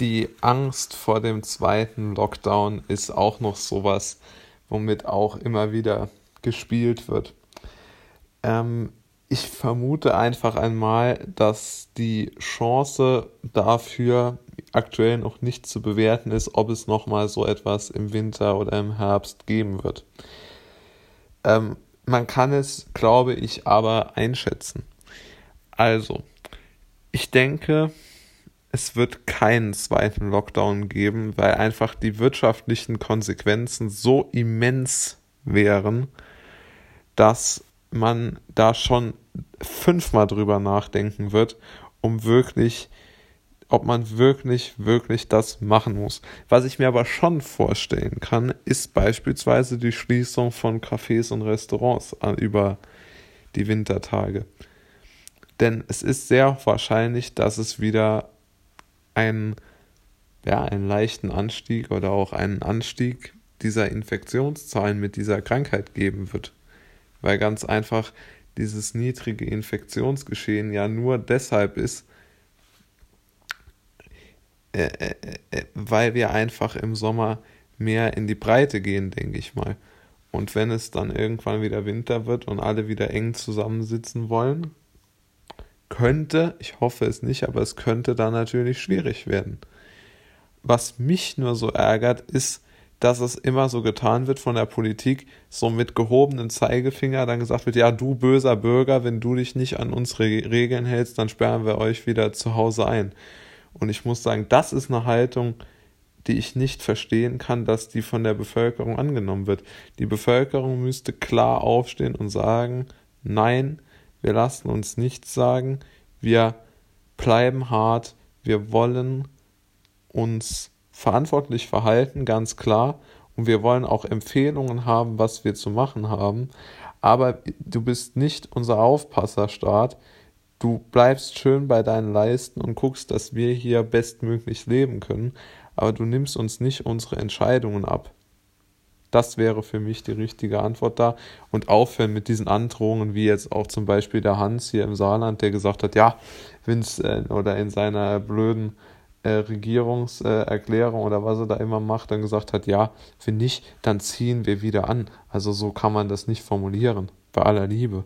die Angst vor dem zweiten Lockdown ist auch noch sowas, womit auch immer wieder gespielt wird. Ähm, ich vermute einfach einmal, dass die Chance dafür aktuell noch nicht zu bewerten ist, ob es nochmal so etwas im Winter oder im Herbst geben wird. Ähm, man kann es, glaube ich, aber einschätzen. Also, ich denke, es wird keinen zweiten Lockdown geben, weil einfach die wirtschaftlichen Konsequenzen so immens wären, dass man da schon fünfmal drüber nachdenken wird, um wirklich, ob man wirklich, wirklich das machen muss. Was ich mir aber schon vorstellen kann, ist beispielsweise die Schließung von Cafés und Restaurants über die Wintertage. Denn es ist sehr wahrscheinlich, dass es wieder einen, ja, einen leichten Anstieg oder auch einen Anstieg dieser Infektionszahlen mit dieser Krankheit geben wird. Weil ganz einfach dieses niedrige Infektionsgeschehen ja nur deshalb ist, äh, äh, äh, weil wir einfach im Sommer mehr in die Breite gehen, denke ich mal. Und wenn es dann irgendwann wieder Winter wird und alle wieder eng zusammensitzen wollen, könnte, ich hoffe es nicht, aber es könnte dann natürlich schwierig werden. Was mich nur so ärgert, ist, dass es immer so getan wird von der Politik, so mit gehobenen Zeigefinger dann gesagt wird, ja, du böser Bürger, wenn du dich nicht an unsere Regeln hältst, dann sperren wir euch wieder zu Hause ein. Und ich muss sagen, das ist eine Haltung, die ich nicht verstehen kann, dass die von der Bevölkerung angenommen wird. Die Bevölkerung müsste klar aufstehen und sagen, nein, wir lassen uns nichts sagen, wir bleiben hart, wir wollen uns verantwortlich verhalten, ganz klar, und wir wollen auch Empfehlungen haben, was wir zu machen haben, aber du bist nicht unser Aufpasserstaat, du bleibst schön bei deinen Leisten und guckst, dass wir hier bestmöglich leben können, aber du nimmst uns nicht unsere Entscheidungen ab. Das wäre für mich die richtige Antwort da. Und aufhören mit diesen Androhungen, wie jetzt auch zum Beispiel der Hans hier im Saarland, der gesagt hat, ja, Vince, äh, oder in seiner blöden äh, Regierungserklärung äh, oder was er da immer macht, dann gesagt hat, ja, wenn nicht, dann ziehen wir wieder an. Also so kann man das nicht formulieren. Bei aller Liebe.